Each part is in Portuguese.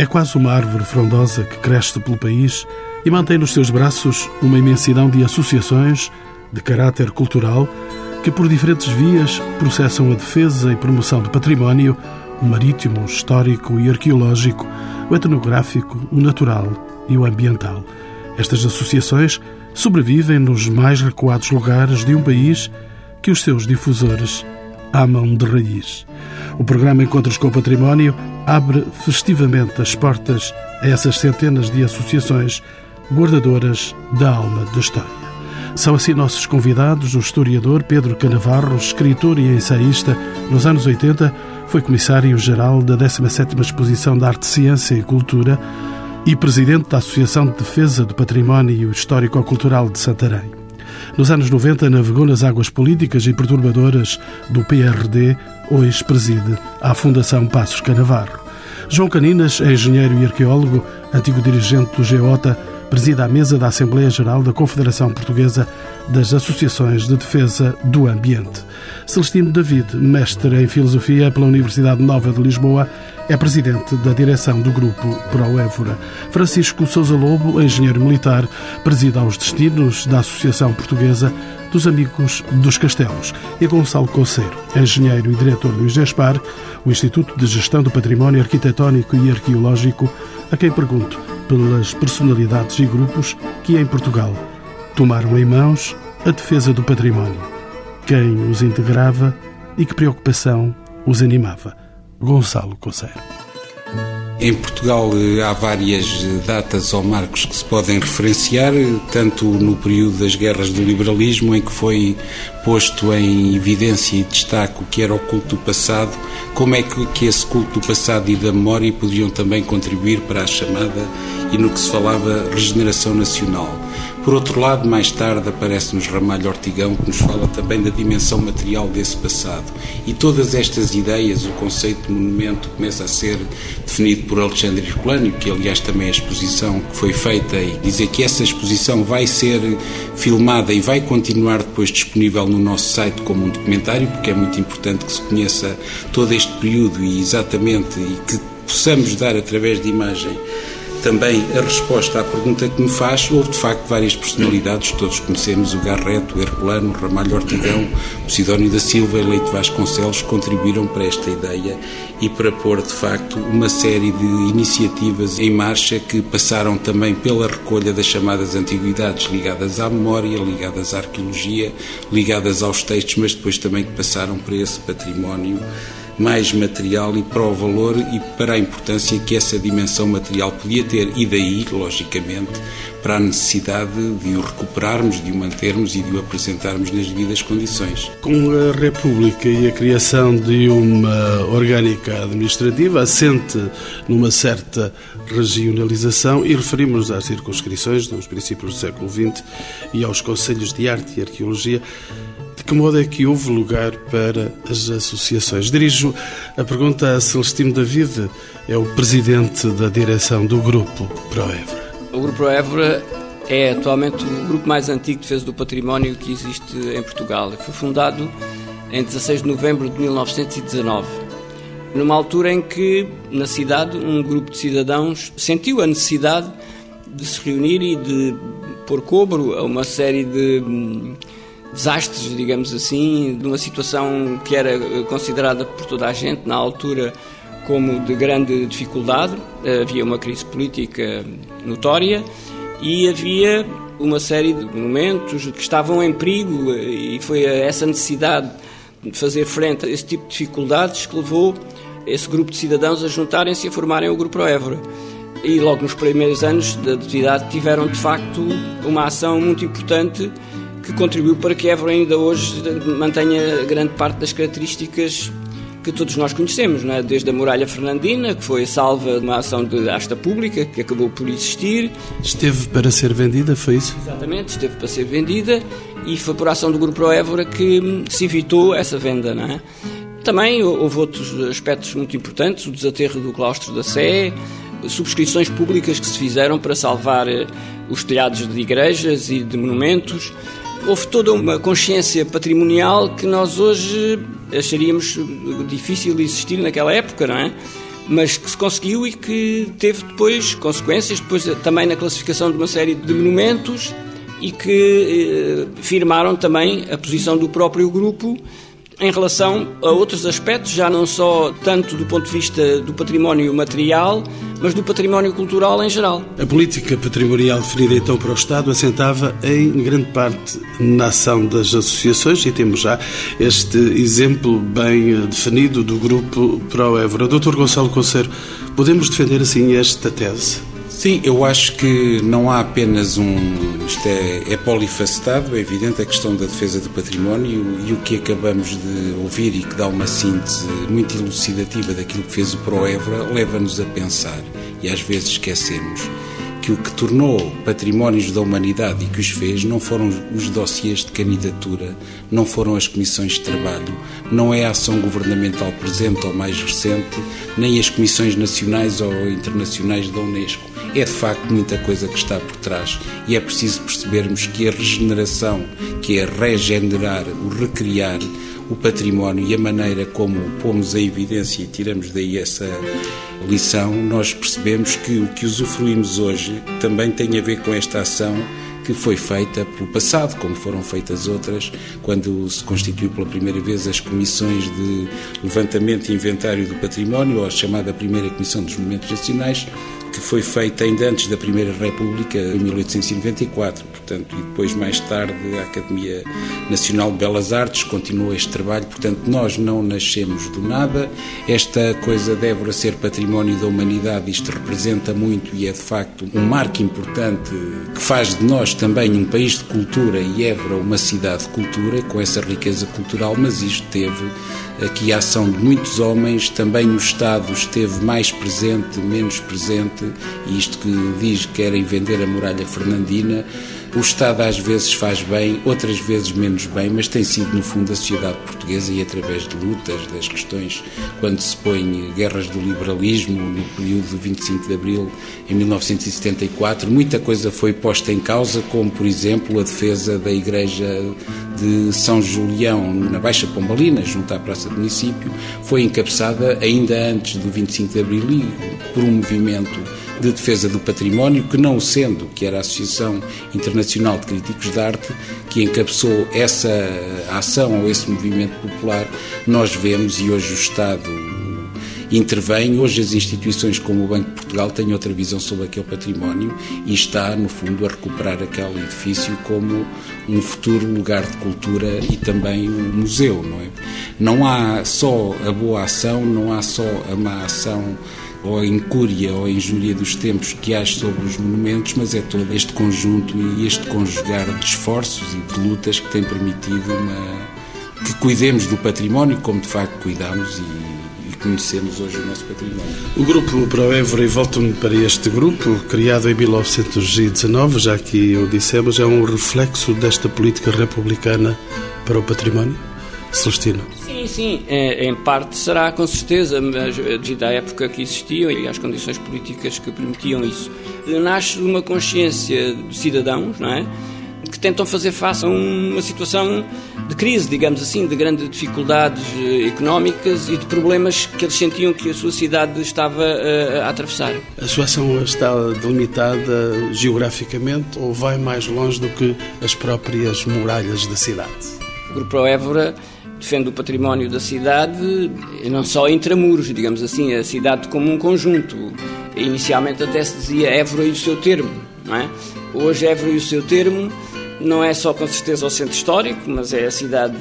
É quase uma árvore frondosa que cresce pelo país e mantém nos seus braços uma imensidão de associações de caráter cultural que, por diferentes vias, processam a defesa e promoção do património, marítimo, histórico e arqueológico, o etnográfico, o natural e o ambiental. Estas associações sobrevivem nos mais recuados lugares de um país que os seus difusores amam de raiz. O programa Encontros com o Património abre festivamente as portas a essas centenas de associações guardadoras da alma da história. São assim nossos convidados o historiador Pedro Canavarro, escritor e ensaísta. Nos anos 80 foi comissário-geral da 17ª Exposição de Arte, Ciência e Cultura e presidente da Associação de Defesa do Património Histórico-Cultural de Santarém. Nos anos 90 navegou nas águas políticas e perturbadoras do PRD, hoje preside a Fundação Passos Canavarro. João Caninas é engenheiro e arqueólogo, antigo dirigente do GEOTA, presida a mesa da Assembleia Geral da Confederação Portuguesa das Associações de Defesa do Ambiente. Celestino David, mestre em Filosofia pela Universidade Nova de Lisboa, é presidente da direção do grupo Proévora. Francisco Sousa Lobo, engenheiro militar, presida aos destinos da Associação Portuguesa dos Amigos dos Castelos. E Gonçalo Conceiro, engenheiro e diretor do IGESPAR, o Instituto de Gestão do Património Arquitetónico e Arqueológico, a quem pergunto pelas personalidades e grupos que em Portugal tomaram em mãos a defesa do património, quem os integrava e que preocupação os animava. Gonçalo Conceiro. Em Portugal eh, há várias datas ou marcos que se podem referenciar, tanto no período das guerras do liberalismo, em que foi posto em evidência e destaque o que era o culto do passado, como é que, que esse culto do passado e da memória podiam também contribuir para a chamada e no que se falava regeneração nacional. Por outro lado, mais tarde aparece-nos Ramalho Ortigão, que nos fala também da dimensão material desse passado. E todas estas ideias, o conceito de monumento começa a ser definido por Alexandre Herculâneo, que aliás também a exposição que foi feita, e dizer que essa exposição vai ser filmada e vai continuar depois disponível no nosso site como um documentário, porque é muito importante que se conheça todo este período e exatamente e que possamos dar através de imagem também a resposta à pergunta que me faz, houve de facto várias personalidades, todos conhecemos o Garreto, o Herculano, o Ramalho Ortigão, o Sidónio da Silva e Leite Vasconcelos, contribuíram para esta ideia e para pôr de facto uma série de iniciativas em marcha que passaram também pela recolha das chamadas antiguidades ligadas à memória, ligadas à arqueologia, ligadas aos textos, mas depois também que passaram para esse património mais material e para o valor e para a importância que essa dimensão material podia ter, e daí, logicamente, para a necessidade de o recuperarmos, de o mantermos e de o apresentarmos nas devidas condições. Com a República e a criação de uma orgânica administrativa assente numa certa regionalização e referimos às circunscrições dos princípios do século XX e aos conselhos de arte e arqueologia, de que modo é que houve lugar para as associações? Dirijo a pergunta a Celestino David, é o presidente da direção do Grupo Proevra. O Grupo Proevra é atualmente o grupo mais antigo de defesa do património que existe em Portugal. Foi fundado em 16 de novembro de 1919, numa altura em que, na cidade, um grupo de cidadãos sentiu a necessidade de se reunir e de pôr cobro a uma série de hum, desastres, digamos assim, de uma situação que era considerada por toda a gente na altura como de grande dificuldade. Havia uma crise política notória e havia uma série de monumentos que estavam em perigo e foi essa necessidade de fazer frente a esse tipo de dificuldades que levou esse grupo de cidadãos a juntarem-se e a formarem o Grupo Évora. E logo nos primeiros anos da atividade tiveram de facto uma ação muito importante que contribuiu para que Évora ainda hoje mantenha grande parte das características que todos nós conhecemos, é? desde a muralha fernandina, que foi salva de uma ação de asta pública, que acabou por existir. Esteve para ser vendida, foi isso? Exatamente, esteve para ser vendida e foi por ação do Grupo Évora que se evitou essa venda. Não é? Também houve outros aspectos muito importantes, o desaterro do claustro da Sé, subscrições públicas que se fizeram para salvar eh, os telhados de igrejas e de monumentos, houve toda uma consciência patrimonial que nós hoje acharíamos difícil existir naquela época, não é? Mas que se conseguiu e que teve depois consequências, depois também na classificação de uma série de monumentos e que eh, firmaram também a posição do próprio grupo em relação a outros aspectos, já não só tanto do ponto de vista do património material, mas do património cultural em geral. A política patrimonial definida então para o Estado assentava em grande parte na ação das associações e temos já este exemplo bem definido do grupo Pro Évora. Dr. Gonçalo Conceiro, podemos defender assim esta tese? Sim, eu acho que não há apenas um. Isto é, é polifacetado, é evidente a questão da defesa do património e o que acabamos de ouvir e que dá uma síntese muito elucidativa daquilo que fez o Proevra leva-nos a pensar e às vezes esquecemos que o que tornou patrimónios da humanidade e que os fez não foram os dossiês de candidatura, não foram as comissões de trabalho, não é a ação governamental presente ou mais recente, nem as comissões nacionais ou internacionais da Unesco é de facto muita coisa que está por trás e é preciso percebermos que a regeneração, que é regenerar, o recriar o património e a maneira como pomos a evidência e tiramos daí essa lição, nós percebemos que o que usufruímos hoje também tem a ver com esta ação que foi feita pelo passado, como foram feitas outras, quando se constituiu pela primeira vez as comissões de levantamento e inventário do património, ou a chamada primeira Comissão dos Monumentos Nacionais, que foi feita ainda antes da Primeira República, em 1894. Portanto, e depois, mais tarde, a Academia Nacional de Belas Artes continuou este trabalho. Portanto, nós não nascemos do nada. Esta coisa de Évora ser património da humanidade, isto representa muito e é, de facto, um marco importante que faz de nós também um país de cultura e Évora uma cidade de cultura, com essa riqueza cultural, mas isto teve aqui a ação de muitos homens, também o Estado esteve mais presente, menos presente, e isto que diz que querem vender a muralha fernandina, o Estado às vezes faz bem, outras vezes menos bem, mas tem sido no fundo a sociedade portuguesa e através de lutas, das questões, quando se põe guerras do liberalismo, no período do 25 de Abril, em 1974, muita coisa foi posta em causa, como por exemplo a defesa da Igreja de São Julião, na Baixa Pombalina, junto à Praça do Município, foi encabeçada ainda antes do 25 de Abril por um movimento de defesa do património, que não sendo, que era a Associação Internacional de Críticos de Arte, que encabeçou essa ação ou esse movimento popular, nós vemos, e hoje o Estado intervém. Hoje as instituições como o Banco de Portugal têm outra visão sobre aquele património e está, no fundo, a recuperar aquele edifício como um futuro lugar de cultura e também um museu, não é? Não há só a boa ação, não há só a má ação ou a incúria ou a injúria dos tempos que há sobre os monumentos, mas é todo este conjunto e este conjugar de esforços e de lutas que tem permitido uma... que cuidemos do património como de facto cuidamos e, e conhecemos hoje o nosso património. O grupo Proevra, e volto-me para este grupo, criado em 1919, já que o dissemos, é um reflexo desta política republicana para o património? Celestino. Sim, sim, é, em parte será com certeza, mas devido à época que existiam e às condições políticas que permitiam isso. Nasce de uma consciência de cidadãos, não é? Que tentam fazer face a uma situação de crise, digamos assim, de grandes dificuldades eh, económicas e de problemas que eles sentiam que a sua cidade estava a, a atravessar. A sua ação está delimitada geograficamente ou vai mais longe do que as próprias muralhas da cidade? O Grupo Évora defende o património da cidade, não só intramuros, digamos assim, a cidade como um conjunto. Inicialmente até se dizia Évora e o seu termo, não é? Hoje Évora e o seu termo não é só com certeza o centro histórico, mas é a cidade,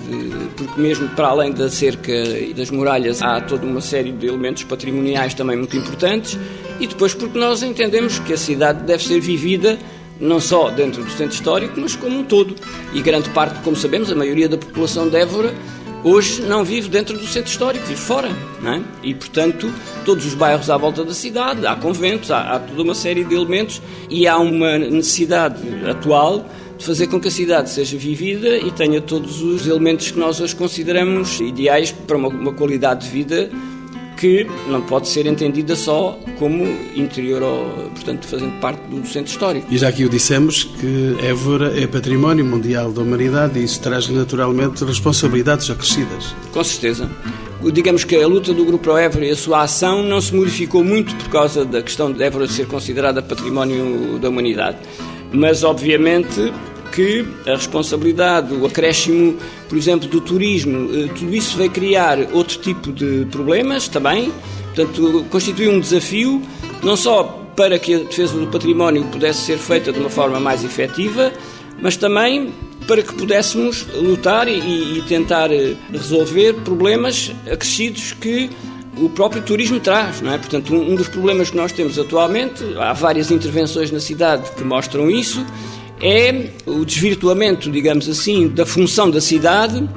porque mesmo para além da cerca e das muralhas há toda uma série de elementos patrimoniais também muito importantes, e depois porque nós entendemos que a cidade deve ser vivida não só dentro do centro histórico, mas como um todo. E grande parte, como sabemos, a maioria da população de Évora hoje não vive dentro do centro histórico, vive fora. É? E, portanto, todos os bairros à volta da cidade, há conventos, há, há toda uma série de elementos e há uma necessidade atual de fazer com que a cidade seja vivida e tenha todos os elementos que nós hoje consideramos ideais para uma, uma qualidade de vida que não pode ser entendida só como interior, ou, portanto, fazendo parte do centro histórico. E já aqui o dissemos que Évora é património mundial da humanidade e isso traz naturalmente responsabilidades acrescidas. Com certeza. Digamos que a luta do Grupo Évora e a sua ação não se modificou muito por causa da questão de Évora ser considerada património da humanidade. Mas, obviamente, que a responsabilidade, o acréscimo, por exemplo, do turismo, eh, tudo isso vai criar outro tipo de problemas também. Portanto, constitui um desafio, não só para que a defesa do património pudesse ser feita de uma forma mais efetiva, mas também para que pudéssemos lutar e, e tentar eh, resolver problemas acrescidos que o próprio turismo traz, não é? Portanto, um, um dos problemas que nós temos atualmente, há várias intervenções na cidade que mostram isso, é o desvirtuamento, digamos assim, da função da cidade,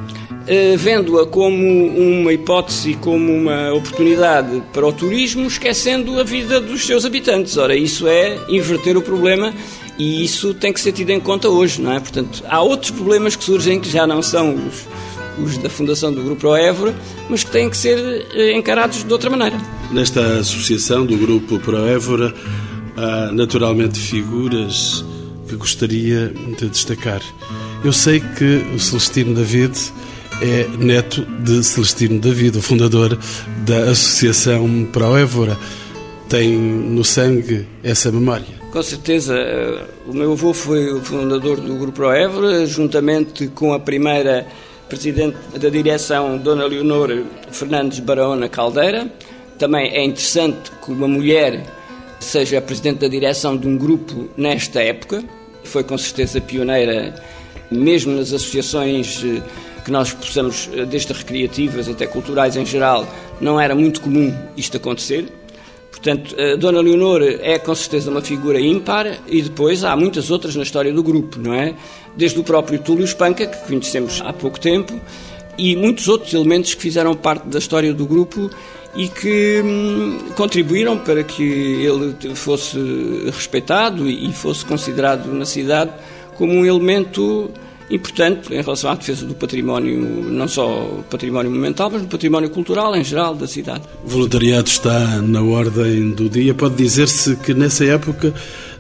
eh, vendo-a como uma hipótese, como uma oportunidade para o turismo, esquecendo a vida dos seus habitantes. Ora, isso é inverter o problema e isso tem que ser tido em conta hoje, não é? Portanto, há outros problemas que surgem que já não são os, os da fundação do Grupo Proévora, mas que têm que ser eh, encarados de outra maneira. Nesta associação do Grupo Proévora, há naturalmente figuras que gostaria de destacar. Eu sei que o Celestino David é neto de Celestino David, o fundador da Associação Pro Évora. Tem no sangue essa memória. Com certeza. Eh, o meu avô foi o fundador do Grupo Pro Évora, juntamente com a primeira presidente da direção, Dona Leonor Fernandes Barona Caldeira. Também é interessante que uma mulher seja presidente da direção de um grupo nesta época, foi com certeza pioneira, mesmo nas associações eh, que nós possamos, eh, desde recreativas até culturais em geral, não era muito comum isto acontecer. Portanto, a Dona Leonor é com certeza uma figura ímpar e depois há muitas outras na história do grupo, não é? Desde o próprio Túlio Espanca, que conhecemos há pouco tempo, e muitos outros elementos que fizeram parte da história do grupo e que hum, contribuíram para que ele fosse respeitado e fosse considerado na cidade como um elemento importante em relação à defesa do património, não só património monumental, mas do património cultural em geral da cidade. O voluntariado está na ordem do dia. Pode dizer-se que nessa época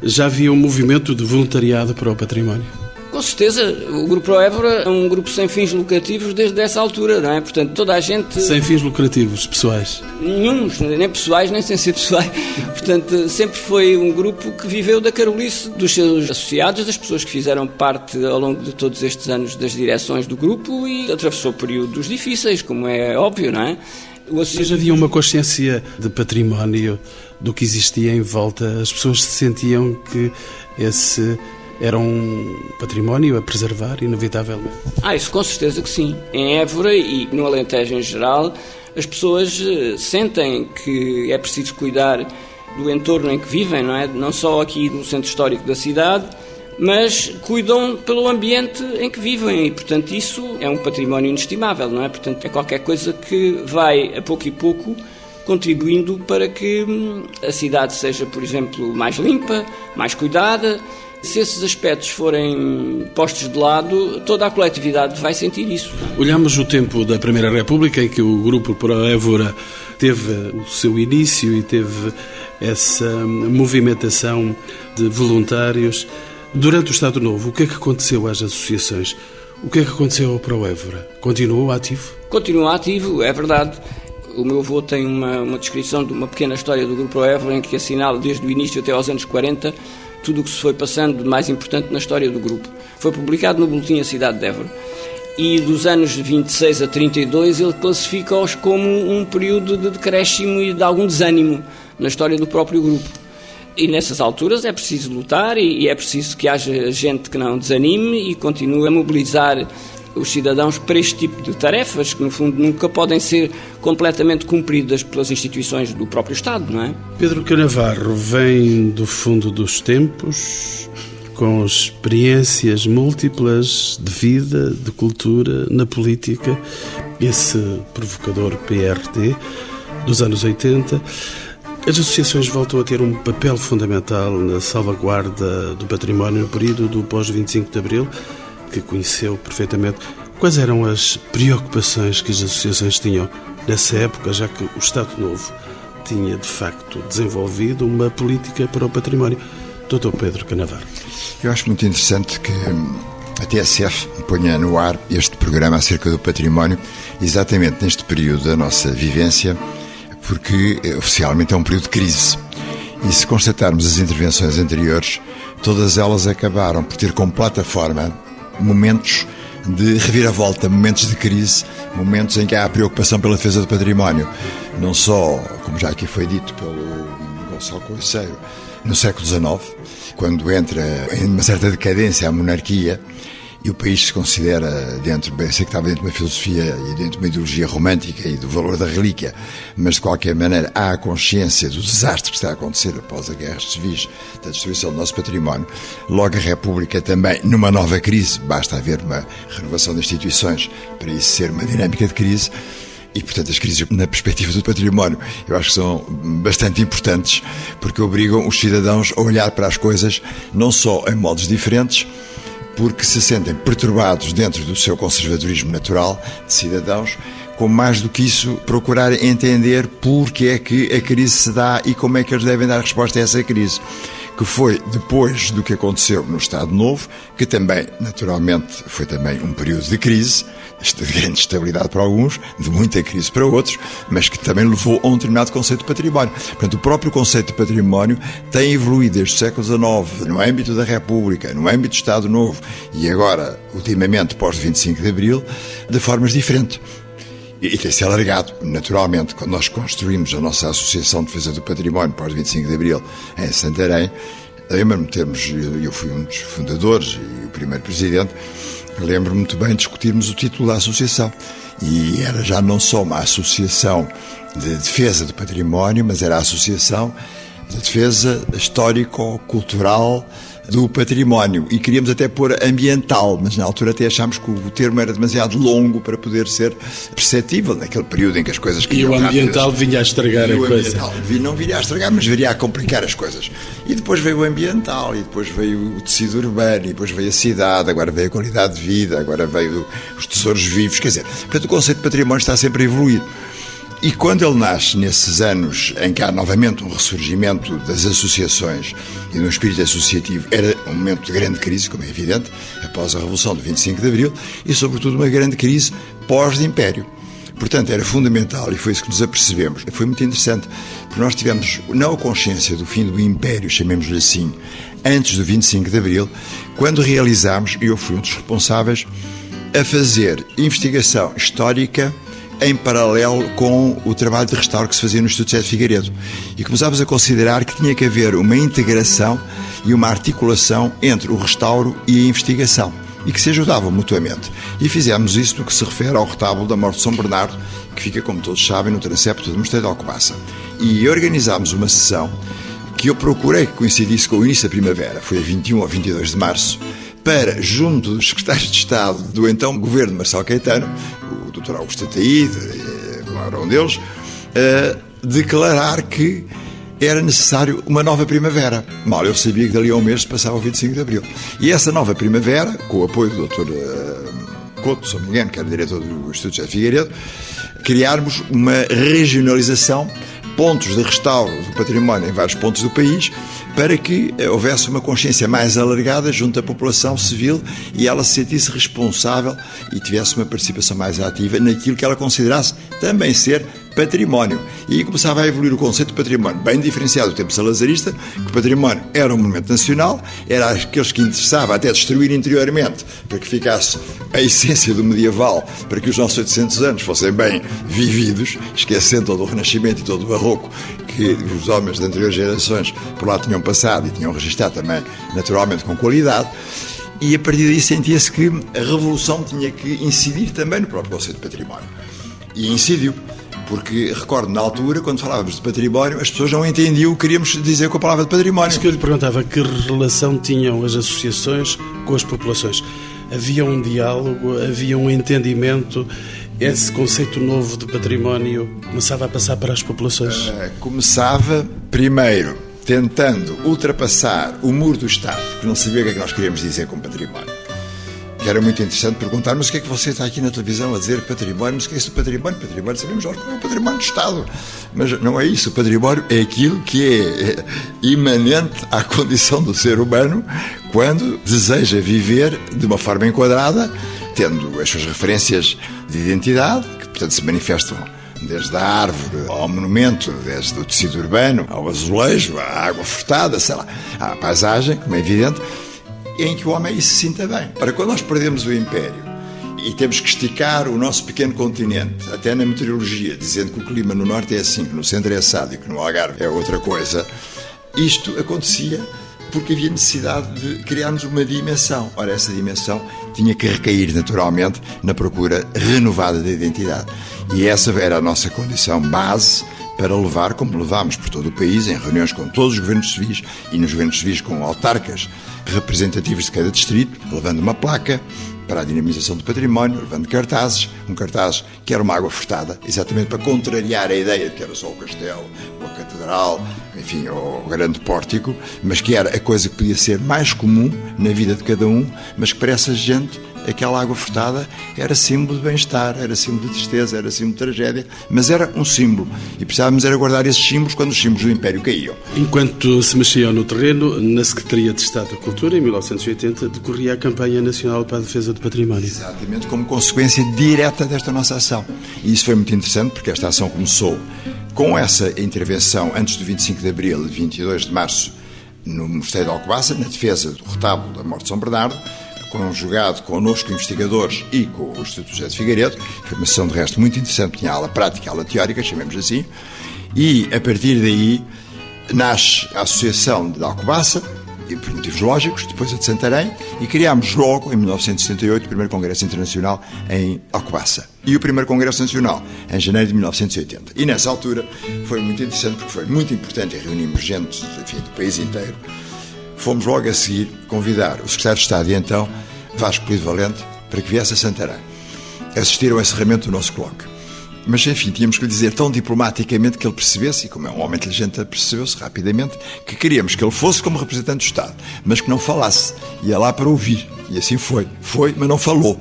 já havia um movimento de voluntariado para o património? Com certeza, o Grupo Évora é um grupo sem fins lucrativos desde essa altura, não é? Portanto, toda a gente. Sem fins lucrativos, pessoais? Nenhum, nem pessoais, nem sem ser pessoais. Portanto, sempre foi um grupo que viveu da carolice dos seus associados, das pessoas que fizeram parte ao longo de todos estes anos das direções do grupo e atravessou períodos difíceis, como é óbvio, não é? Mas havia uma consciência de património do que existia em volta. As pessoas sentiam que esse era um património a preservar, inevitavelmente? Ah, isso com certeza que sim. Em Évora e no Alentejo em geral, as pessoas eh, sentem que é preciso cuidar do entorno em que vivem, não é? Não só aqui no centro histórico da cidade, mas cuidam pelo ambiente em que vivem e, portanto, isso é um património inestimável, não é? Portanto, é qualquer coisa que vai, a pouco e pouco, contribuindo para que hum, a cidade seja, por exemplo, mais limpa, mais cuidada, se esses aspectos forem postos de lado, toda a coletividade vai sentir isso. Olhamos o tempo da Primeira República, em que o Grupo Pro Évora teve o seu início e teve essa movimentação de voluntários. Durante o Estado Novo, o que é que aconteceu às associações? O que é que aconteceu ao Pro Évora? Continuou ativo? Continua ativo, é verdade. O meu avô tem uma, uma descrição de uma pequena história do Grupo Pro Évora em que assinala desde o início até aos anos 40 tudo o que se foi passando de mais importante na história do grupo. Foi publicado no Boletim A Cidade de Évora. E dos anos 26 a 32 ele classifica-os como um período de decréscimo e de algum desânimo na história do próprio grupo. E nessas alturas é preciso lutar e é preciso que haja gente que não desanime e continue a mobilizar os cidadãos para este tipo de tarefas que, no fundo, nunca podem ser completamente cumpridas pelas instituições do próprio Estado, não é? Pedro Canavarro vem do fundo dos tempos, com experiências múltiplas de vida, de cultura, na política, esse provocador PRT dos anos 80. As associações voltam a ter um papel fundamental na salvaguarda do património no período do pós-25 de Abril que conheceu perfeitamente. Quais eram as preocupações que as associações tinham nessa época, já que o Estado Novo tinha, de facto, desenvolvido uma política para o património? Dr. Pedro Canavar. Eu acho muito interessante que hum, a TSF ponha no ar este programa acerca do património, exatamente neste período da nossa vivência, porque eh, oficialmente é um período de crise. E se constatarmos as intervenções anteriores, todas elas acabaram por ter como plataforma momentos de reviravolta, momentos de crise, momentos em que há preocupação pela defesa do património. Não só, como já aqui foi dito pelo Gonçalo Coiceiro, no século XIX, quando entra em uma certa decadência a monarquia, e o país se considera dentro, bem, sei que estava dentro de uma filosofia e dentro de uma ideologia romântica e do valor da relíquia, mas de qualquer maneira há a consciência do desastre que está a acontecer após a guerra civis, da destruição do nosso património. Logo a República também, numa nova crise, basta haver uma renovação das instituições para isso ser uma dinâmica de crise. E, portanto, as crises na perspectiva do património eu acho que são bastante importantes porque obrigam os cidadãos a olhar para as coisas não só em modos diferentes, porque se sentem perturbados dentro do seu conservadorismo natural de cidadãos, como mais do que isso, procurar entender porque é que a crise se dá e como é que eles devem dar resposta a essa crise que foi depois do que aconteceu no Estado Novo, que também, naturalmente, foi também um período de crise, de grande estabilidade para alguns, de muita crise para outros, mas que também levou a um determinado conceito de património. Portanto, o próprio conceito de património tem evoluído desde o século XIX, no âmbito da República, no âmbito do Estado Novo e agora, ultimamente, pós-25 de Abril, de formas diferentes. E tem-se alargado, naturalmente, quando nós construímos a nossa Associação de Defesa do Património pós 25 de Abril em Santarém, lembro-me termos, eu fui um dos fundadores e o primeiro presidente, lembro-me muito bem discutirmos o título da associação. E era já não só uma associação de defesa do património, mas era a associação de defesa histórico-cultural do património e queríamos até pôr ambiental, mas na altura até achámos que o termo era demasiado longo para poder ser perceptível naquele período em que as coisas E o ambiental rápidas. vinha a estragar e a coisa. Não viria a estragar, mas viria a complicar as coisas. E depois veio o ambiental, e depois veio o tecido urbano, e depois veio a cidade, agora veio a qualidade de vida, agora veio os tesouros vivos. Quer dizer, portanto, o conceito de património está sempre a evoluir. E quando ele nasce nesses anos em que há novamente um ressurgimento das associações e do espírito associativo, era um momento de grande crise, como é evidente, após a Revolução de 25 de Abril, e sobretudo uma grande crise pós-império. Portanto, era fundamental, e foi isso que nos apercebemos. Foi muito interessante, porque nós tivemos não a consciência do fim do Império, chamemos-lhe assim, antes do 25 de Abril, quando realizámos, e eu fui um dos responsáveis, a fazer investigação histórica em paralelo com o trabalho de restauro que se fazia no Instituto José de Figueiredo. E começámos a considerar que tinha que haver uma integração e uma articulação entre o restauro e a investigação e que se ajudavam mutuamente. E fizemos isso no que se refere ao retábulo da Morte de São Bernardo, que fica, como todos sabem, no transepto do Mosteiro de Alcobaça. E organizámos uma sessão que eu procurei que coincidisse com o início da primavera, foi a 21 ou 22 de março, para, junto dos secretários de Estado do então governo Marcelo Caetano, Dr. Augusto Ataíde, era um deles, uh, declarar que era necessário uma nova primavera. Mal eu sabia que dali a um mês passava o 25 de Abril. E essa nova primavera, com o apoio do Dr. Uh, Couto, se não me engano, que era diretor do Instituto José Figueiredo, criarmos uma regionalização pontos de restauro do património em vários pontos do país, para que eh, houvesse uma consciência mais alargada junto à população civil e ela se sentisse responsável e tivesse uma participação mais ativa naquilo que ela considerasse também ser património. E aí começava a evoluir o conceito de património, bem diferenciado do tempo salazarista, que o património era um monumento nacional, era aqueles que interessava até destruir interiormente, para que ficasse a essência do medieval, para que os nossos 800 anos fossem bem vividos, esquecendo todo o Renascimento e todo o Barroco que os homens de anteriores gerações por lá tinham passado e tinham registrado também, naturalmente, com qualidade. E a partir daí sentia-se que a revolução tinha que incidir também no próprio conceito de património. E incidiu. Porque recordo, na altura, quando falávamos de património, as pessoas não entendiam o que queríamos dizer com a palavra de património. Isso que eu lhe perguntava, que relação tinham as associações com as populações? Havia um diálogo, havia um entendimento, esse conceito novo de património começava a passar para as populações? Uh, começava, primeiro, tentando ultrapassar o muro do Estado, que não sabia o que é que nós queríamos dizer com património que era muito interessante perguntar, mas o que é que você está aqui na televisão a dizer património? Mas o que é isso do património? Património, sabemos que é o património do Estado. Mas não é isso. O património é aquilo que é imanente à condição do ser humano quando deseja viver de uma forma enquadrada, tendo as suas referências de identidade, que portanto se manifestam desde a árvore ao monumento, desde o tecido urbano ao azulejo, à água furtada, sei lá, à paisagem, como é evidente, em que o homem se sinta bem. Para quando nós perdemos o império e temos que esticar o nosso pequeno continente, até na meteorologia, dizendo que o clima no norte é assim, que no centro é assado e que no Algarve é outra coisa, isto acontecia porque havia necessidade de criarmos uma dimensão. Ora, essa dimensão tinha que recair naturalmente na procura renovada da identidade. E essa era a nossa condição base para levar, como levámos por todo o país, em reuniões com todos os governos civis e nos governos civis com autarcas representativos de cada distrito, levando uma placa para a dinamização do património, levando cartazes, um cartaz que era uma água furtada, exatamente para contrariar a ideia de que era só o castelo, ou a catedral, enfim, o grande pórtico, mas que era a coisa que podia ser mais comum na vida de cada um, mas que para essa gente aquela água furtada era símbolo de bem-estar, era símbolo de tristeza, era símbolo de tragédia, mas era um símbolo. E precisávamos era guardar esses símbolos quando os símbolos do Império caíam. Enquanto se mexiam no terreno, na Secretaria de Estado da Cultura, em 1980, decorria a campanha nacional para a defesa do património. Exatamente, como consequência direta desta nossa ação. E isso foi muito interessante, porque esta ação começou com essa intervenção antes do 25 de abril e 22 de março no Mosteiro de Alcobaça, na defesa do retábulo da morte de São Bernardo, conjugado connosco, investigadores, e com o Instituto José de Figueiredo, sessão de resto muito interessante, tinha aula prática aula teórica, chamemos assim, e a partir daí nasce a Associação de Alcobaça, e por motivos lógicos, depois a de Santarém, e criámos logo, em 1978, o primeiro Congresso Internacional em Alcobaça. E o primeiro Congresso Nacional, em janeiro de 1980. E nessa altura foi muito interessante, porque foi muito importante, reunimos gente enfim, do país inteiro, fomos logo a seguir convidar o secretário de Estado e então Vasco Polido Valente para que viesse a Santarém assistir ao encerramento do nosso coloque. Mas, enfim, tínhamos que lhe dizer tão diplomaticamente que ele percebesse, e como é um homem inteligente, percebeu-se rapidamente, que queríamos que ele fosse como representante do Estado, mas que não falasse. Ia lá para ouvir. E assim foi. Foi, mas não falou.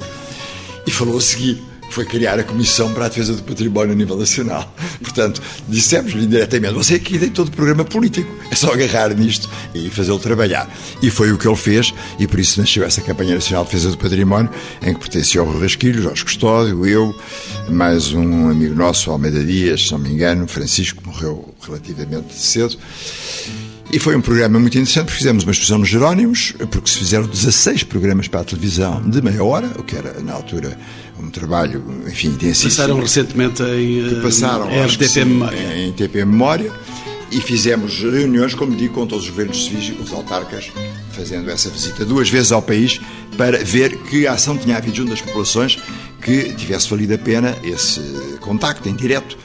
E falou a seguir foi criar a Comissão para a Defesa do Património a nível nacional. Portanto, dissemos-lhe diretamente: você aqui tem todo o programa político, é só agarrar nisto e fazê-lo trabalhar. E foi o que ele fez, e por isso nasceu essa Campanha Nacional de Defesa do Património, em que pertencia ao Rasquilho, Jorge Custódio, eu, mais um amigo nosso, Almeida Dias, se não me engano, Francisco, morreu relativamente cedo. E foi um programa muito interessante, fizemos uma exposição nos Jerónimos, porque se fizeram 16 programas para a televisão de meia hora, o que era, na altura, um trabalho, enfim, intensíssimo. Passaram recentemente em, que passaram, RTP Memória. Em TP Memória. E fizemos reuniões, como digo, com todos os governos civis e com os autarcas, fazendo essa visita duas vezes ao país, para ver que ação tinha havido junto das populações que tivesse valido a pena esse contacto em direto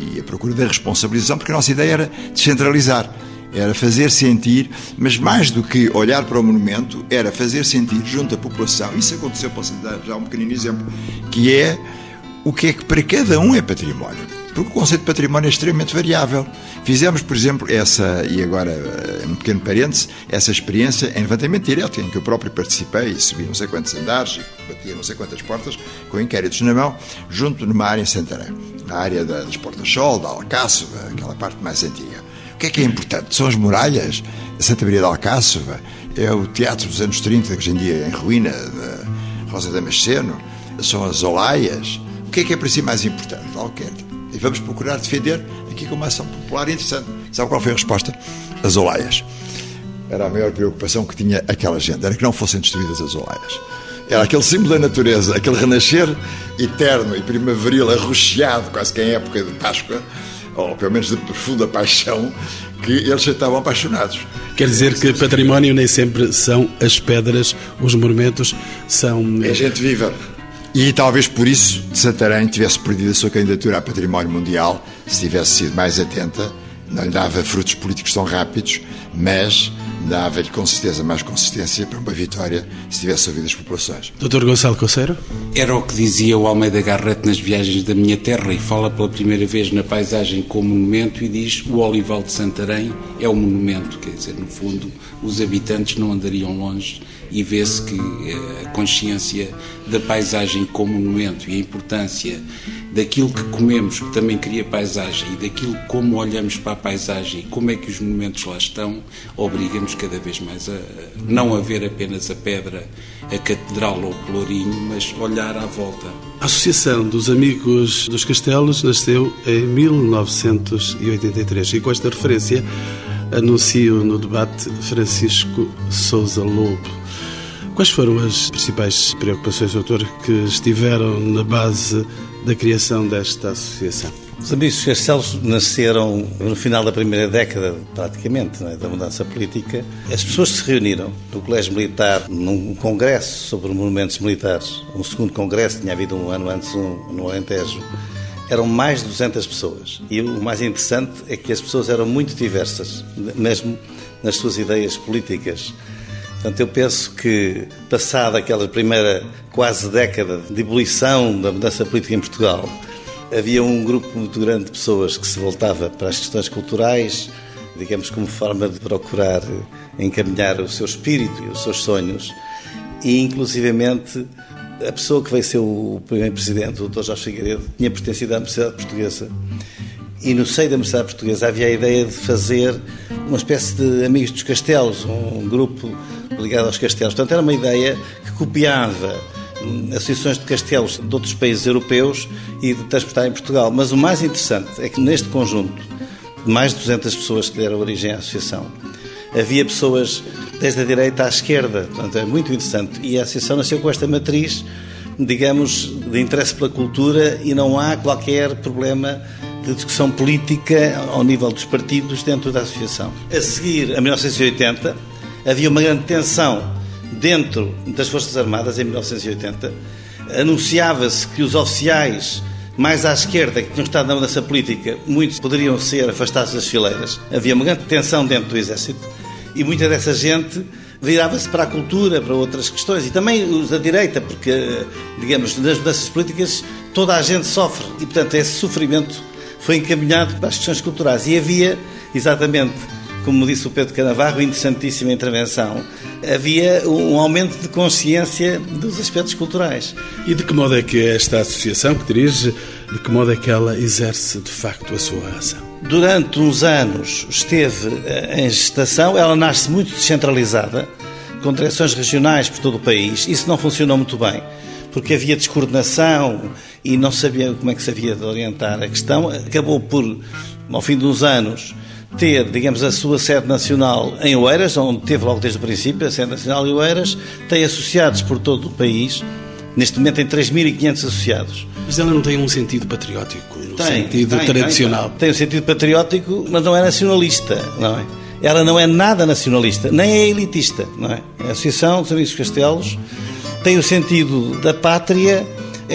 e a procura da responsabilização, porque a nossa ideia era descentralizar era fazer sentir, mas mais do que olhar para o monumento, era fazer sentir junto à população. Isso aconteceu, posso dar já um pequenino exemplo, que é o que é que para cada um é património. Porque o conceito de património é extremamente variável. Fizemos, por exemplo, essa, e agora eh, um pequeno parêntese, essa experiência em levantamento direto, em que eu próprio participei e subi não sei quantos andares e batia não sei quantas portas, com inquéritos na mão, junto numa área em Santarém, na área das Portas-Sol, da Alcáçova, aquela parte mais antiga que é que é importante? São as muralhas Santa Maria de Alcáçova, é o teatro dos anos 30, que hoje em dia é em ruína, da Rosa Damasceno, são as olaias. O que é que é para si mais importante? Alquete. E vamos procurar defender aqui com uma ação popular interessante. Sabe qual foi a resposta? As olaias. Era a maior preocupação que tinha aquela gente, era que não fossem destruídas as olaias. Era aquele símbolo da natureza, aquele renascer eterno e primaveril, arroxeado, quase que em época de Páscoa, ou pelo menos de profunda paixão, que eles estavam apaixonados. Quer dizer que património nem sempre são as pedras, os monumentos, são. É gente viva. E talvez por isso Santarém tivesse perdido a sua candidatura a património mundial, se tivesse sido mais atenta, não lhe dava frutos políticos tão rápidos, mas dava-lhe com certeza mais consistência para uma vitória se tivesse ouvido as populações. Doutor Gonçalo Coceiro? Era o que dizia o Almeida Garrett nas viagens da minha terra e fala pela primeira vez na paisagem como monumento e diz o Olival de Santarém é o monumento, quer dizer, no fundo, os habitantes não andariam longe e vê-se que eh, a consciência da paisagem como monumento e a importância daquilo que comemos, que também cria paisagem, e daquilo como olhamos para a paisagem e como é que os monumentos lá estão, obriga-nos cada vez mais a não a ver apenas a pedra, a catedral ou o pelourinho, mas olhar à volta. A Associação dos Amigos dos Castelos nasceu em 1983 e com esta referência anuncio no debate Francisco Souza Lobo. Quais foram as principais preocupações, doutor, que estiveram na base da criação desta associação? Os Amigos dos Castelos nasceram no final da primeira década, praticamente, é, da mudança política. As pessoas se reuniram no Colégio Militar num congresso sobre monumentos militares. Um segundo congresso, tinha havido um ano antes um no Alentejo. Eram mais de 200 pessoas. E o mais interessante é que as pessoas eram muito diversas, mesmo nas suas ideias políticas. Portanto, eu penso que, passada aquela primeira quase década de ebulição da mudança política em Portugal, havia um grupo muito grande de pessoas que se voltava para as questões culturais, digamos, como forma de procurar encaminhar o seu espírito e os seus sonhos, e inclusivamente a pessoa que veio ser o primeiro presidente, o Dr. Jorge Figueiredo, tinha pertencido à Universidade Portuguesa. E no seio da Universidade Portuguesa havia a ideia de fazer uma espécie de Amigos dos Castelos, um grupo ligado aos castelos. Portanto, era uma ideia que copiava associações de castelos de outros países europeus e de transportar em Portugal. Mas o mais interessante é que neste conjunto, de mais de 200 pessoas que deram origem à associação, havia pessoas desde a direita à esquerda. Portanto, é muito interessante. E a associação nasceu com esta matriz, digamos, de interesse pela cultura e não há qualquer problema de discussão política ao nível dos partidos dentro da associação. A seguir, a 1980, havia uma grande tensão dentro das Forças Armadas em 1980. Anunciava-se que os oficiais mais à esquerda que tinham estado na mudança política, muitos poderiam ser afastados das fileiras. Havia uma grande tensão dentro do Exército e muita dessa gente virava-se para a cultura, para outras questões. E também os da direita, porque, digamos, nas mudanças políticas toda a gente sofre e, portanto, esse sofrimento foi encaminhado para as questões culturais. E havia, exatamente, como disse o Pedro Canavarro, interessantíssima intervenção, havia um aumento de consciência dos aspectos culturais. E de que modo é que esta associação que dirige, de que modo é que ela exerce de facto a sua ação? Durante uns anos esteve eh, em gestação, ela nasce muito descentralizada, com direções regionais por todo o país. Isso não funcionou muito bem, porque havia descoordenação e não sabia como é que se havia de orientar a questão. Acabou por, ao fim de uns anos, ter, digamos, a sua sede nacional em Oeiras, onde teve logo desde o princípio a sede nacional em Oeiras, tem associados por todo o país, neste momento tem 3.500 associados. Mas ela não tem um sentido patriótico, no tem, sentido tem, tradicional. Tem, tem um sentido patriótico, mas não é nacionalista, não é? Ela não é nada nacionalista, nem é elitista, não é? A Associação dos Amigos Castelos tem o sentido da pátria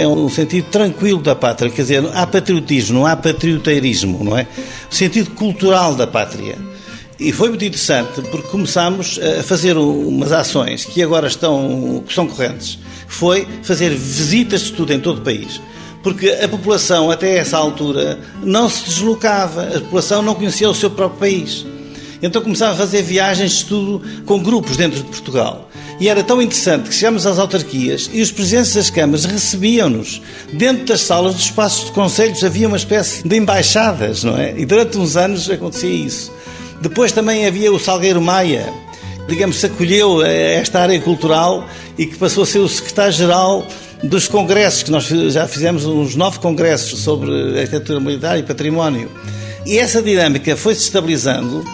é um sentido tranquilo da pátria, quer dizer, há patriotismo, há patrioteirismo, não é? O sentido cultural da pátria. E foi muito interessante porque começámos a fazer umas ações que agora estão, que são correntes. Foi fazer visitas de estudo em todo o país. Porque a população, até essa altura, não se deslocava, a população não conhecia o seu próprio país. Então começava a fazer viagens de estudo com grupos dentro de Portugal. E era tão interessante que chegámos às autarquias e os presidentes das câmaras recebiam-nos. Dentro das salas dos espaços de conselhos havia uma espécie de embaixadas, não é? E durante uns anos acontecia isso. Depois também havia o Salgueiro Maia, digamos, se acolheu a esta área cultural e que passou a ser o secretário-geral dos congressos, que nós já fizemos uns nove congressos sobre arquitetura militar e património. E essa dinâmica foi-se estabilizando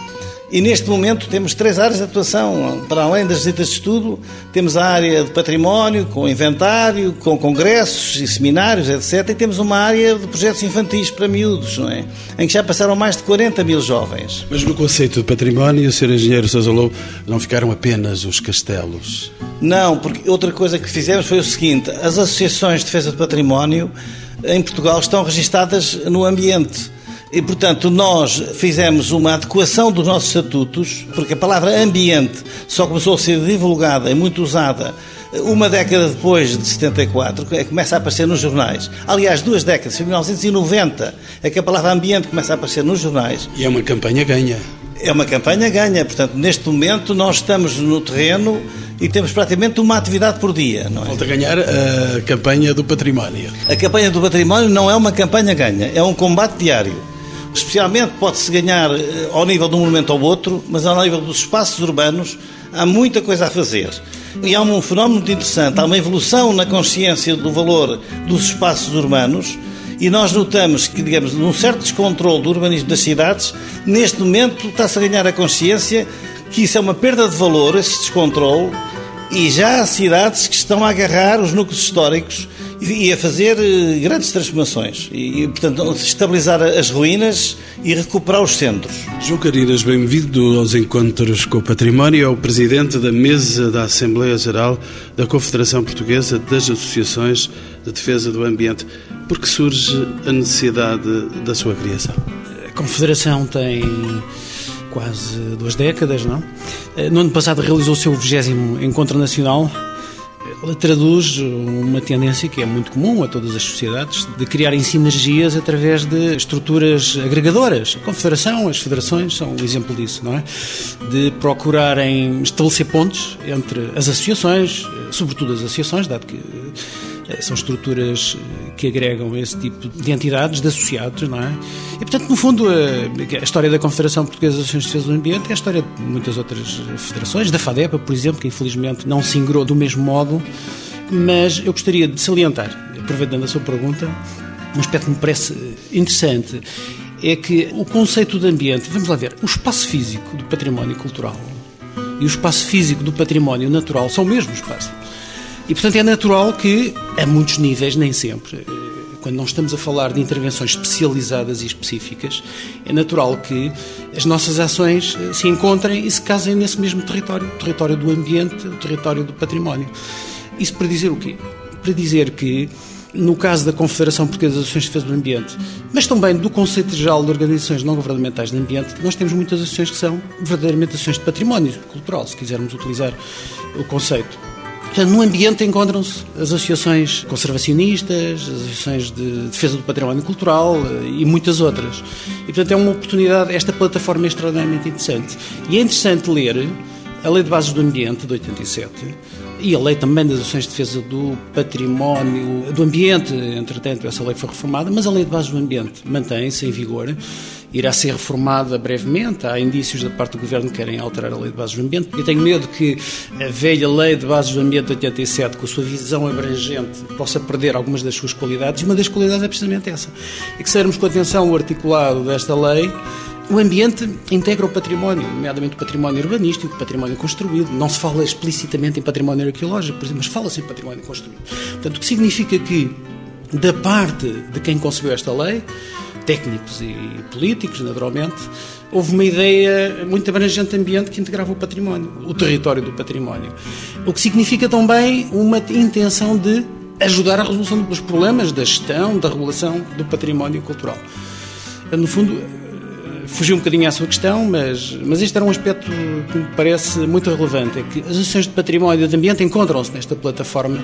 e neste momento temos três áreas de atuação. Para além das visitas de estudo, temos a área de património, com inventário, com congressos e seminários, etc. E temos uma área de projetos infantis para miúdos, não é? Em que já passaram mais de 40 mil jovens. Mas no conceito de património, o Sr. Engenheiro Sousa Lobo, não ficaram apenas os castelos? Não, porque outra coisa que fizemos foi o seguinte: as associações de defesa de património em Portugal estão registadas no ambiente E, portanto, nós fizemos uma adequação dos nossos estatutos, porque a palavra ambiente só começou a ser divulgada e muito usada uma década depois de 74, é começa a aparecer nos jornais. Aliás, duas décadas, em 1990, é que a palavra ambiente começa a aparecer nos jornais. E é uma campanha ganha. É uma campanha ganha. Portanto, neste momento, nós estamos no terreno e temos praticamente uma atividade por dia. Não é? Falta ganhar a campanha do património. A campanha do património não é uma campanha ganha, é um combate diário. Especialmente pode-se ganhar eh, ao nível de um monumento ou outro, mas ao nível dos espaços urbanos há muita coisa a fazer. E há um fenómeno muito interessante, há uma evolução na consciência do valor dos espaços urbanos e nós notamos que, digamos, num certo descontrole do urbanismo das cidades, neste momento está-se a ganhar a consciência que isso é uma perda de valor, esse descontrole, e já há cidades que estão a agarrar os núcleos históricos e a fazer eh, grandes transformações. E, portanto, estabilizar as ruínas e recuperar os centros. João Carinas, bem-vindo aos Encontros com o Património. É o presidente da mesa da Assembleia Geral da Confederação Portuguesa das Associações de Defesa do Ambiente. Por que surge a necessidade da sua criação? A Confederação tem quase duas décadas, não? Eh, no ano passado realizou o seu 20 Encontro Nacional. Traduz uma tendência que é muito comum a todas as sociedades de criarem sinergias através de estruturas agregadoras. A Confederação, as federações são um exemplo disso, não é? De procurarem estabelecer pontes entre as associações, eh, sobretudo as associações, dado que são estruturas eh, que agregam esse tipo de entidades, de associados, não é? E, portanto, no fundo, a, história da Confederação Portuguesa de Associações de Defesa do Ambiente é a história de muitas outras federações, da FADEPA, por exemplo, que infelizmente não se ingrou do mesmo modo, mas eu gostaria de salientar, aproveitando a sua pergunta, um aspecto que me parece interessante é que o conceito de ambiente, vamos lá ver, o espaço físico do património cultural e o espaço físico do património natural são o mesmo espaço. E, portanto, é natural que, a muitos níveis, nem sempre, eh, quando não estamos a falar de intervenções especializadas e específicas, é natural que as nossas ações eh, se encontrem e se casem nesse mesmo território, o território do ambiente, o território do património. Isso para dizer o quê? Para dizer que, no caso da Confederação Portuguesa de Associações de Defesa do Ambiente, mas também do Conceito Geral de Organizações Não Governamentais de Ambiente, nós temos muitas associações que são verdadeiramente ações de património cultural, se quisermos utilizar o conceito. Portanto, no ambiente encontram-se as associações conservacionistas, as associações de defesa do património cultural eh, e muitas outras. E, portanto, é uma oportunidade, esta plataforma é extraordinariamente interessante. E é interessante ler a Lei de Bases do Ambiente, de 87, e a lei também das ações de defesa do património, do ambiente, entretanto, essa lei foi reformada, mas a lei de bases do ambiente mantém-se em vigor irá ser reformada brevemente. Há indícios da parte do Governo que querem alterar a Lei de Bases do Ambiente. Eu tenho medo que a velha Lei de Bases do Ambiente de 87, com a sua visão abrangente, possa perder algumas das suas qualidades. E uma das qualidades é precisamente essa. E que sermos com atenção o articulado desta lei, o ambiente integra o património, nomeadamente o património urbanístico, o património construído. Não se fala explicitamente em património arqueológico, por exemplo, mas fala-se em património construído. Portanto, o que significa que, da parte de quem concebeu esta lei, técnicos e políticos, naturalmente, houve uma ideia muito abrangente de ambiente que integrava o património, o território do património. O que significa também uma intenção de ajudar a resolução dos problemas da gestão, da regulação do património cultural. No fundo, fugiu um bocadinho à sua questão, mas, mas este era um aspecto que me parece muito relevante, é que as ações de património e de ambiente encontram-se nesta plataforma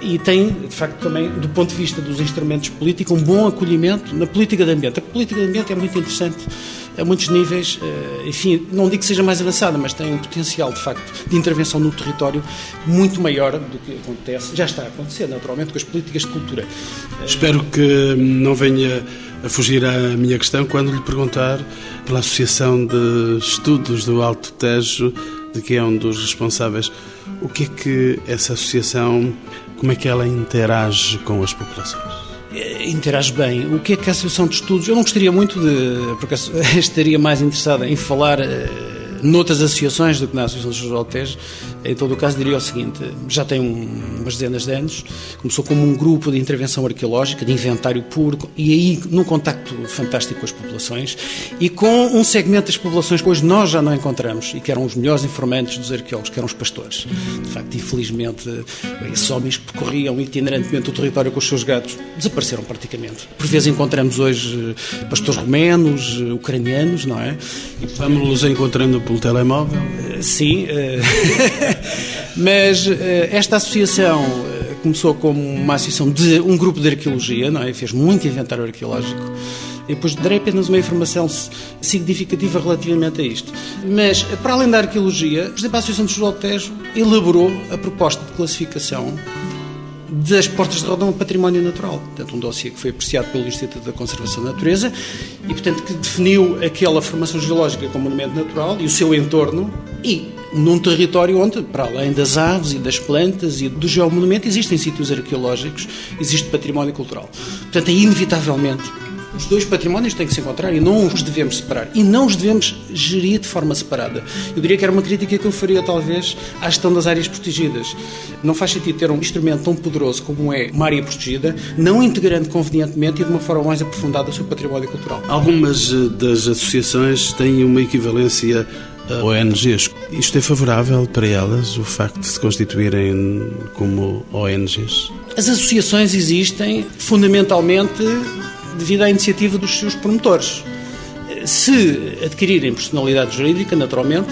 e tem, de facto, também, do ponto de vista dos instrumentos políticos, um bom acolhimento na política de ambiente. A política de ambiente é muito interessante a muitos níveis, eh, enfim, não digo que seja mais avançada, mas tem um potencial, de facto, de intervenção no território muito maior do que acontece, já está a acontecer, naturalmente, com as políticas de cultura. Espero que não venha a fugir à minha questão quando lhe perguntar pela Associação de Estudos do Alto Tejo, de que é um dos responsáveis, o que é que essa associação como é que ela interage com as populações? É, interage bem. O que é que a Associação de Estudos... Eu não gostaria muito de... porque estaria mais interessada em falar eh, noutras associações do que na Associação de Altejo, em todo o caso diria o seguinte, já tem umas dezenas de anos, começou como um grupo de intervenção arqueológica, de inventário puro, e aí num contacto fantástico com as populações e com um segmento das populações que hoje nós já não encontramos e que eram os melhores informantes dos arqueólogos, que eram os pastores. De facto, infelizmente, esses homens que percorriam itinerantemente o território com os seus gatos desapareceram praticamente. Por vezes encontramos hoje pastores romenos, ucranianos, não é? E vamos-los encontrando pelo telemóvel? Sim, eh, mas eh, esta associação eh, começou como uma associação de um grupo de arqueologia, não é? Fez muito inventário arqueológico. E depois darei apenas uma informação significativa relativamente a isto. Mas, para além da arqueologia, por exemplo, a Associação de José Tejo elaborou a proposta de classificação das portas de Rodão património natural. Portanto, um dossiê que foi apreciado pelo Instituto da Conservação da Natureza e, portanto, que definiu aquela formação geológica como monumento natural e o seu entorno e num território onde, para além das aves e das plantas e do geomonumento, existem sítios arqueológicos, existe património cultural. Portanto, é inevitavelmente os dois patrimónios têm que se encontrar e não os devemos separar. E não os devemos gerir de forma separada. Eu diria que era uma crítica que eu faria, talvez, à gestão das áreas protegidas. Não faz sentido ter um instrumento tão poderoso como é uma área protegida, não integrando convenientemente e de uma forma mais aprofundada o seu património cultural. Algumas eh, das associações têm uma equivalência a ONGs. Isto é favorável para elas, o facto de se constituírem como ONGs? As associações existem fundamentalmente devido à iniciativa dos seus promotores. Se adquirirem personalidade jurídica, naturalmente,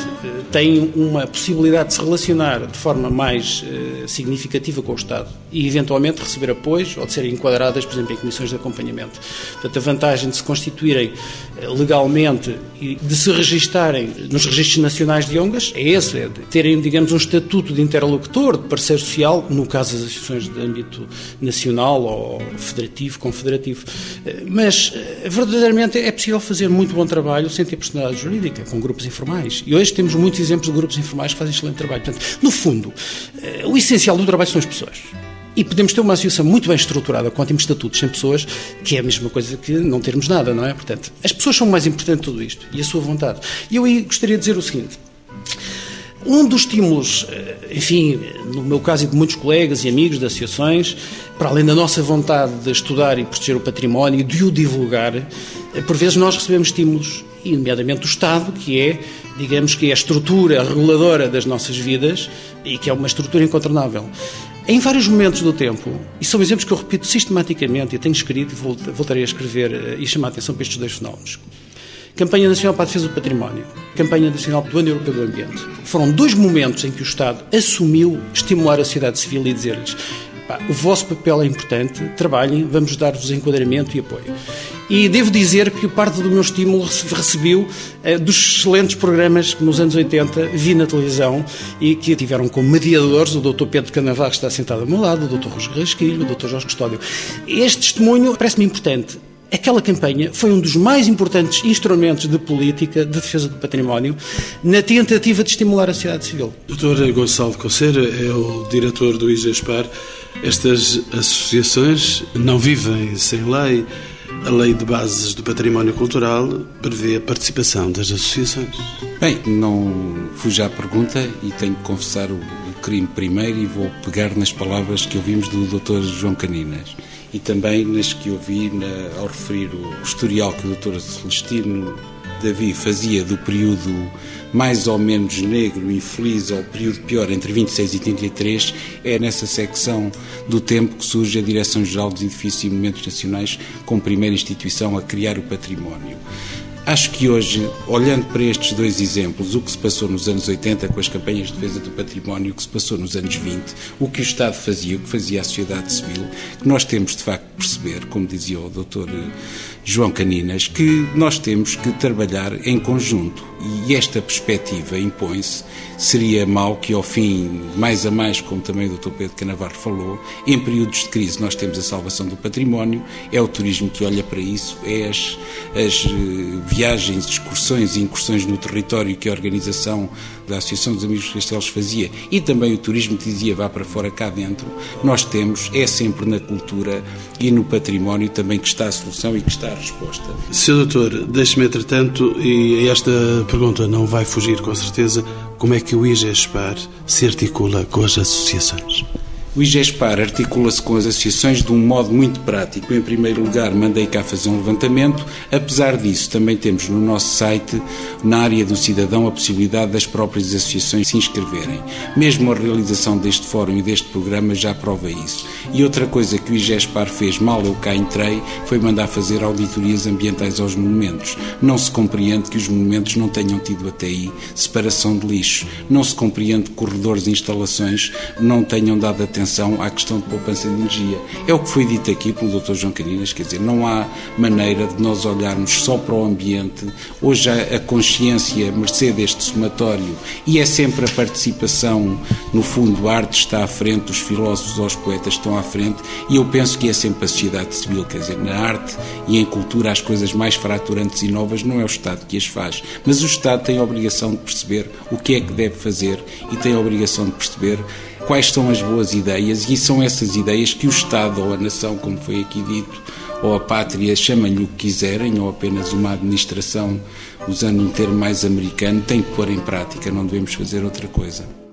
têm uma possibilidade de se relacionar de forma mais uh, significativa com o Estado e, eventualmente, receber apoios ou de serem enquadradas, por exemplo, em comissões de acompanhamento. Portanto, a vantagem de se constituírem uh, legalmente e de se registarem nos registros nacionais de ONGAs é esse, é de terem, digamos, um estatuto de interlocutor, de parceiro social, no caso das associações de âmbito nacional ou federativo, confederativo. Uh, mas, verdadeiramente, é possível fazer muito bom trabalho sem ter personalidade jurídica, com grupos informais. E hoje temos muitos exemplos de grupos informais que fazem excelente trabalho. Portanto, no fundo, eh, o essencial do trabalho são as pessoas. E podemos ter uma associação muito bem estruturada, com ótimos estatutos, sem pessoas, que é a mesma coisa que não termos nada, não é? Portanto, as pessoas são o mais importante de tudo isto e a sua vontade. E eu aí gostaria de dizer o seguinte. Um dos estímulos, eh, enfim, no meu caso e de muitos colegas e amigos de associações, para além da nossa vontade de estudar e proteger o património e de o divulgar, eh, por vezes nós recebemos estímulos, e nomeadamente do Estado, que é digamos que é a estrutura reguladora das nossas vidas e que é uma estrutura incontornável. Em vários momentos do tempo, e são exemplos que eu repito sistematicamente, e tenho escrito e voltarei a escrever eh, e chamar a atenção para estes dois fenómenos. Campanha Nacional para a Defesa do Património, Campanha Nacional do Ano Europeu do Ambiente. Foram dois momentos em que o Estado assumiu estimular a sociedade civil e dizer-lhes o vosso papel é importante, trabalhem, vamos dar-vos enquadramento e apoio. E devo dizer que parte do meu estímulo recebeu eh, dos excelentes programas que nos anos 80 vi na televisão e que tiveram como mediadores o Dr. Pedro Canavarro, que está sentado ao meu lado, o Dr. Roger Rasquilho, o Dr. Jorge Custódio. Este testemunho parece-me importante. Aquela campanha foi um dos mais importantes instrumentos de política de defesa do património na tentativa de estimular a sociedade civil. Dr. Gonçalo Coceira é o diretor do IGESPAR. Estas associações não vivem sem lei. A Lei de Bases do Património Cultural prevê a participação das associações. Bem, não fujo à pergunta e tenho que confessar o, o crime primeiro e vou pegar nas palavras que ouvimos do Dr. João Caninas e também nas que ouvi na, ao referir o historial que o Dr. Celestino Davi fazia do período mais ou menos negro e feliz ao período pior entre 26 e 33, é nessa secção do tempo que surge a Direção-Geral dos Edifícios e Monumentos Nacionais como primeira instituição a criar o património. Acho que hoje, olhando para estes dois exemplos, o que se passou nos anos 80 com as campanhas de defesa do património, o que se passou nos anos 20, o que o Estado fazia, o que fazia a sociedade civil, que nós temos de facto perceber, como dizia o Dr. João Caninas, que nós temos que trabalhar em conjunto e esta perspectiva impõe-se. Seria mau que, ao fim, mais a mais, como também o Dr. Pedro Canavarro falou, em períodos de crise nós temos a salvação do património, é o turismo que olha para isso, é as, as eh, viagens, excursões e incursões no território que a organização da Associação dos Amigos Castelos fazia e também o turismo que dizia vá para fora cá dentro, nós temos, é sempre na cultura e no património também que está a solução e que está a resposta. Sr. Doutor, deixe-me entretanto, e esta pergunta não vai fugir com certeza, como é que o IGESPAR se articula com as associações? O IGESPAR articula-se com as associações de um modo muito prático. Em primeiro lugar, mandei cá fazer um levantamento. Apesar disso, também temos no nosso site, na área do cidadão, a possibilidade das próprias associações se inscreverem. Mesmo a realização deste fórum e deste programa já prova isso. E outra coisa que o IGESPAR fez mal eu cá entrei foi mandar fazer auditorias ambientais aos monumentos. Não se compreende que os monumentos não tenham tido até aí separação de lixo. Não se compreende que corredores e instalações não tenham dado atenção atenção à questão de poupança de energia. É o que foi dito aqui pelo Dr. João Carinas, quer dizer, não há maneira de nós olharmos só para o ambiente. Hoje a consciência mercê deste somatório e é sempre a participação, no fundo, a arte está à frente, os filósofos ou os poetas estão à frente e eu penso que é sempre a sociedade civil, quer dizer, na arte e em cultura as coisas mais fraturantes e novas não é o Estado que as faz, mas o Estado tem a obrigação de perceber o que é que deve fazer e tem a obrigação de perceber quais são as boas ideias e são essas ideias que o Estado ou a nação, como foi aqui dito, ou a pátria, chamem-lhe o que quiserem, ou apenas uma administração, usando um termo mais americano, tem que pôr em prática, não devemos fazer outra coisa.